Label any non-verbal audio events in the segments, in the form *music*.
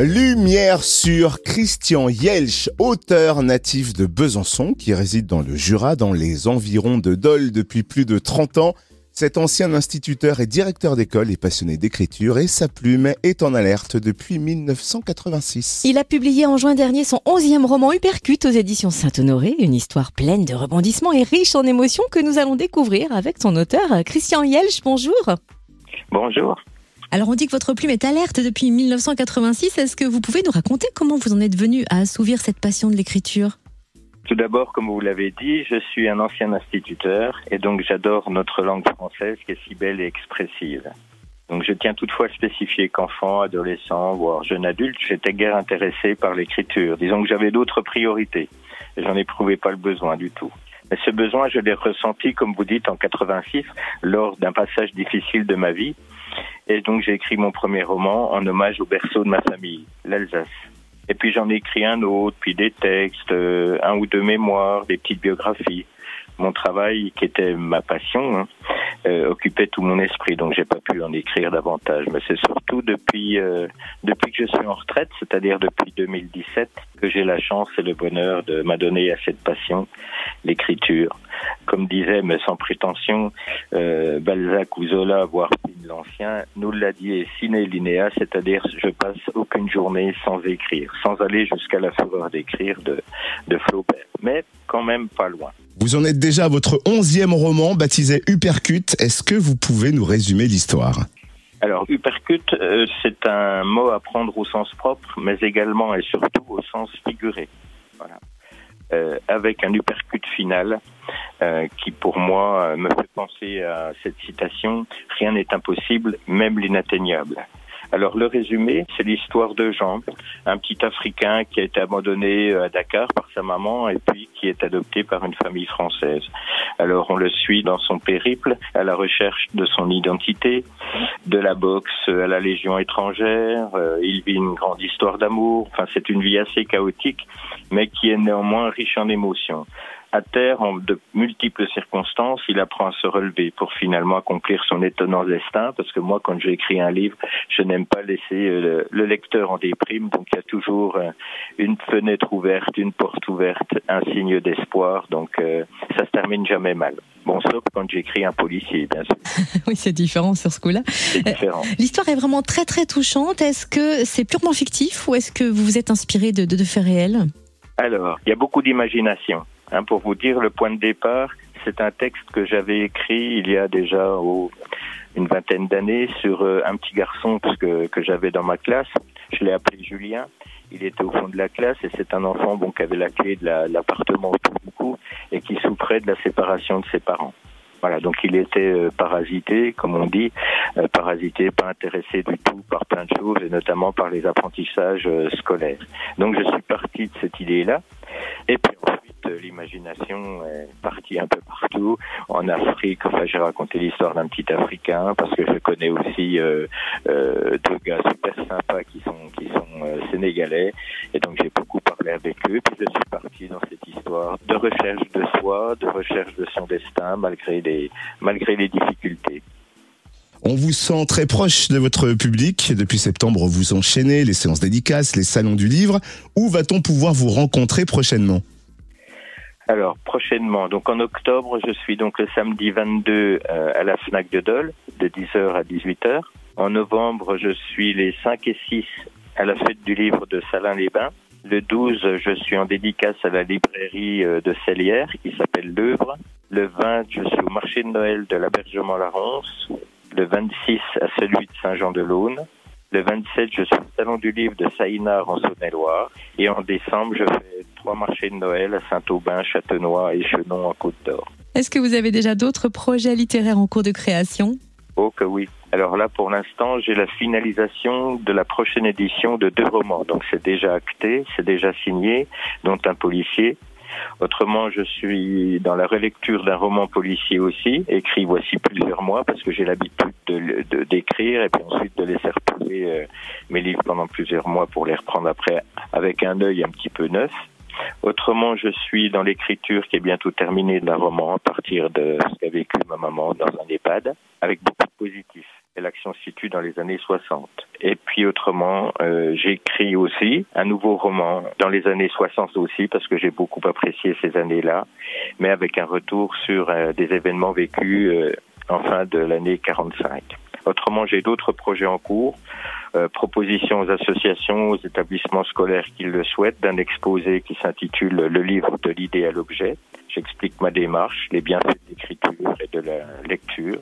Lumière sur Christian Yelch, auteur natif de Besançon qui réside dans le Jura, dans les environs de Dole depuis plus de 30 ans. Cet ancien instituteur et directeur d'école est passionné d'écriture et sa plume est en alerte depuis 1986. Il a publié en juin dernier son onzième roman Hypercute aux éditions Saint-Honoré, une histoire pleine de rebondissements et riche en émotions que nous allons découvrir avec son auteur Christian Yelch. Bonjour. Bonjour. Alors on dit que votre plume est alerte depuis 1986. Est-ce que vous pouvez nous raconter comment vous en êtes venu à assouvir cette passion de l'écriture? Tout d'abord, comme vous l'avez dit, je suis un ancien instituteur et donc j'adore notre langue française qui est si belle et expressive. Donc je tiens toutefois à spécifier qu'enfant, adolescent, voire jeune adulte, j'étais guère intéressé par l'écriture. Disons que j'avais d'autres priorités et j'en éprouvais pas le besoin du tout. Mais ce besoin, je l'ai ressenti, comme vous dites, en 86, lors d'un passage difficile de ma vie. Et donc j'ai écrit mon premier roman en hommage au berceau de ma famille, l'Alsace. Et puis j'en ai écrit un autre, puis des textes, euh, un ou deux mémoires, des petites biographies. Mon travail, qui était ma passion, hein, euh, occupait tout mon esprit, donc j'ai pas pu en écrire davantage. Mais c'est surtout depuis euh, depuis que je suis en retraite, c'est-à-dire depuis 2017, que j'ai la chance et le bonheur de m'adonner à cette passion, l'écriture. Comme disait, mais sans prétention, euh, Balzac ou Zola, voire l'ancien, nous l'a dit sine linea, c'est-à-dire je passe aucune journée sans écrire, sans aller jusqu'à la fureur d'écrire de, de Flaubert, mais quand même pas loin. Vous en êtes déjà à votre onzième roman baptisé Hypercute. Est-ce que vous pouvez nous résumer l'histoire? Alors, uppercut, euh, c'est un mot à prendre au sens propre, mais également et surtout au sens figuré. Voilà. Euh, avec un uppercut final euh, qui, pour moi, me fait penser à cette citation Rien n'est impossible, même l'inatteignable. Alors le résumé, c'est l'histoire de Jean, un petit Africain qui a été abandonné à Dakar par sa maman et puis qui est adopté par une famille française. Alors on le suit dans son périple à la recherche de son identité, de la boxe à la Légion étrangère. Euh, il vit une grande histoire d'amour. Enfin c'est une vie assez chaotique, mais qui est néanmoins riche en émotions à terre, en de multiples circonstances, il apprend à se relever pour finalement accomplir son étonnant destin. Parce que moi, quand j'écris un livre, je n'aime pas laisser euh, le, lecteur en déprime. Donc il y a toujours euh, une fenêtre ouverte, une porte ouverte, un signe d'espoir. Donc euh, ça se termine jamais mal. Bon, sauf quand j'écris un policier, bien sûr. *laughs* oui, c'est différent sur ce coup-là. Différent. L'histoire est vraiment très très touchante. Est-ce que c'est purement fictif ou est-ce que vous vous êtes inspiré de, de, de faits réels? Alors, il y a beaucoup d'imagination. Hein, pour vous dire, le point de départ, c'est un texte que j'avais écrit il y a déjà oh, une vingtaine d'années sur euh, un petit garçon que, j'avais dans ma classe. Je l'ai appelé Julien. Il était au fond de la classe et c'est un enfant bon, qui avait la clé de l'appartement autour du cou et qui souffrait de la séparation de ses parents. Voilà, donc il était euh, parasité, comme on dit, euh, parasité, pas intéressé du tout par plein de choses, et notamment par les apprentissages scolaires. Donc je suis parti de cette idée-là, et puis l'imagination est partie un peu partout. En Afrique, enfin, j'ai raconté l'histoire d'un petit Africain parce que je connais aussi euh, euh, deux gars super sympas qui sont euh, sénégalais et donc j'ai beaucoup parlé avec eux. Puis je suis parti dans cette histoire de recherche de soi, de recherche de son destin malgré les malgré les difficultés. On vous sent très proche de votre public. Depuis septembre, vous enchaînez les séances dédicaces, les salons du livre. Où va-t-on pouvoir vous rencontrer prochainement? Alors prochainement, donc en octobre, je suis donc le samedi 22 euh, à la Fnac de Dole, de 10h à 18h. En novembre, je suis les 5 et 6 à la fête du livre de Salins-les-Bains. Le 12, je suis en dédicace à la librairie euh, de Cellière qui s'appelle L'œuvre. Le 20, je suis au marché de Noël de l'Abergement La Ronce. Le 26, à celui de Saint-Jean-de-Laune. Le 27, je suis au Salon du Livre de Saïnard en Saône-et-Loire. Et en décembre, je trois marchés de Noël à Saint-Aubin, Châtenois et Chenon en Côte d'Or. Est-ce que vous avez déjà d'autres projets littéraires en cours de création? Oh que oui. Alors là, pour l'instant, j'ai la finalisation de la prochaine édition de deux romans. Donc c'est déjà acté, c'est déjà signé, dont un policier Autrement, je suis dans la relecture d'un roman policier aussi, écrit voici plusieurs mois, parce que j'ai l'habitude de, d'écrire et puis ensuite de laisser reposer euh, mes livres pendant plusieurs mois pour les reprendre après avec un œil un petit peu neuf. Autrement, je suis dans l'écriture qui est bientôt terminée d'un roman à partir de ce qu'a vécu ma maman dans un EHPAD, avec beaucoup de positifs. l'action se situe dans les années 60. Et puis autrement, euh, j'écris aussi un nouveau roman dans les années 60 aussi parce que j'ai beaucoup apprécié ces années-là, mais avec un retour sur euh, des événements vécus euh, en fin de l'année 45. Autrement, j'ai d'autres projets en cours. Euh, propositions aux associations, aux établissements scolaires qui le souhaitent, d'un exposé qui s'intitule Le livre de l'idée à l'objet. J'explique ma démarche, les bienfaits de l'écriture et de la lecture.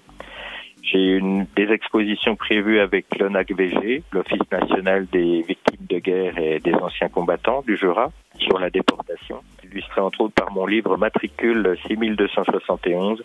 J'ai des expositions prévues avec l'ONAC-VG, l'Office national des victimes de guerre et des anciens combattants du Jura, sur la déportation, illustré entre autres par mon livre Matricule 6271.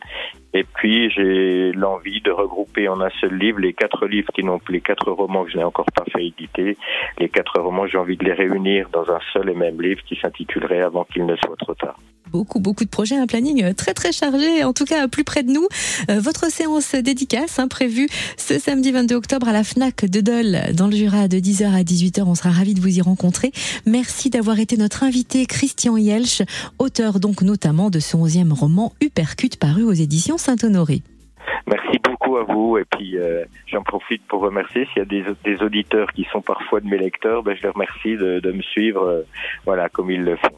Et puis j'ai l'envie de regrouper en un seul livre les quatre livres qui n'ont les quatre romans que je n'ai encore pas fait éditer. Les quatre romans, j'ai envie de les réunir dans un seul et même livre qui s'intitulerait Avant qu'il ne soit trop tard beaucoup, beaucoup de projets, un planning euh, très, très chargé, en tout cas plus près de nous. Euh, votre séance dédicace hein, prévue ce samedi 22 octobre à la FNAC de Dole, dans le Jura, de 10h à 18h. On sera ravis de vous y rencontrer. Merci d'avoir été notre invité, Christian Yelch, auteur donc notamment de ce 11e roman Upercute paru aux éditions Saint-Honoré. Merci beaucoup à vous et puis euh, j'en profite pour remercier s'il y a des, auditeurs qui sont parfois de mes lecteurs, ben, je les remercie de, me suivre voilà comme ils le font.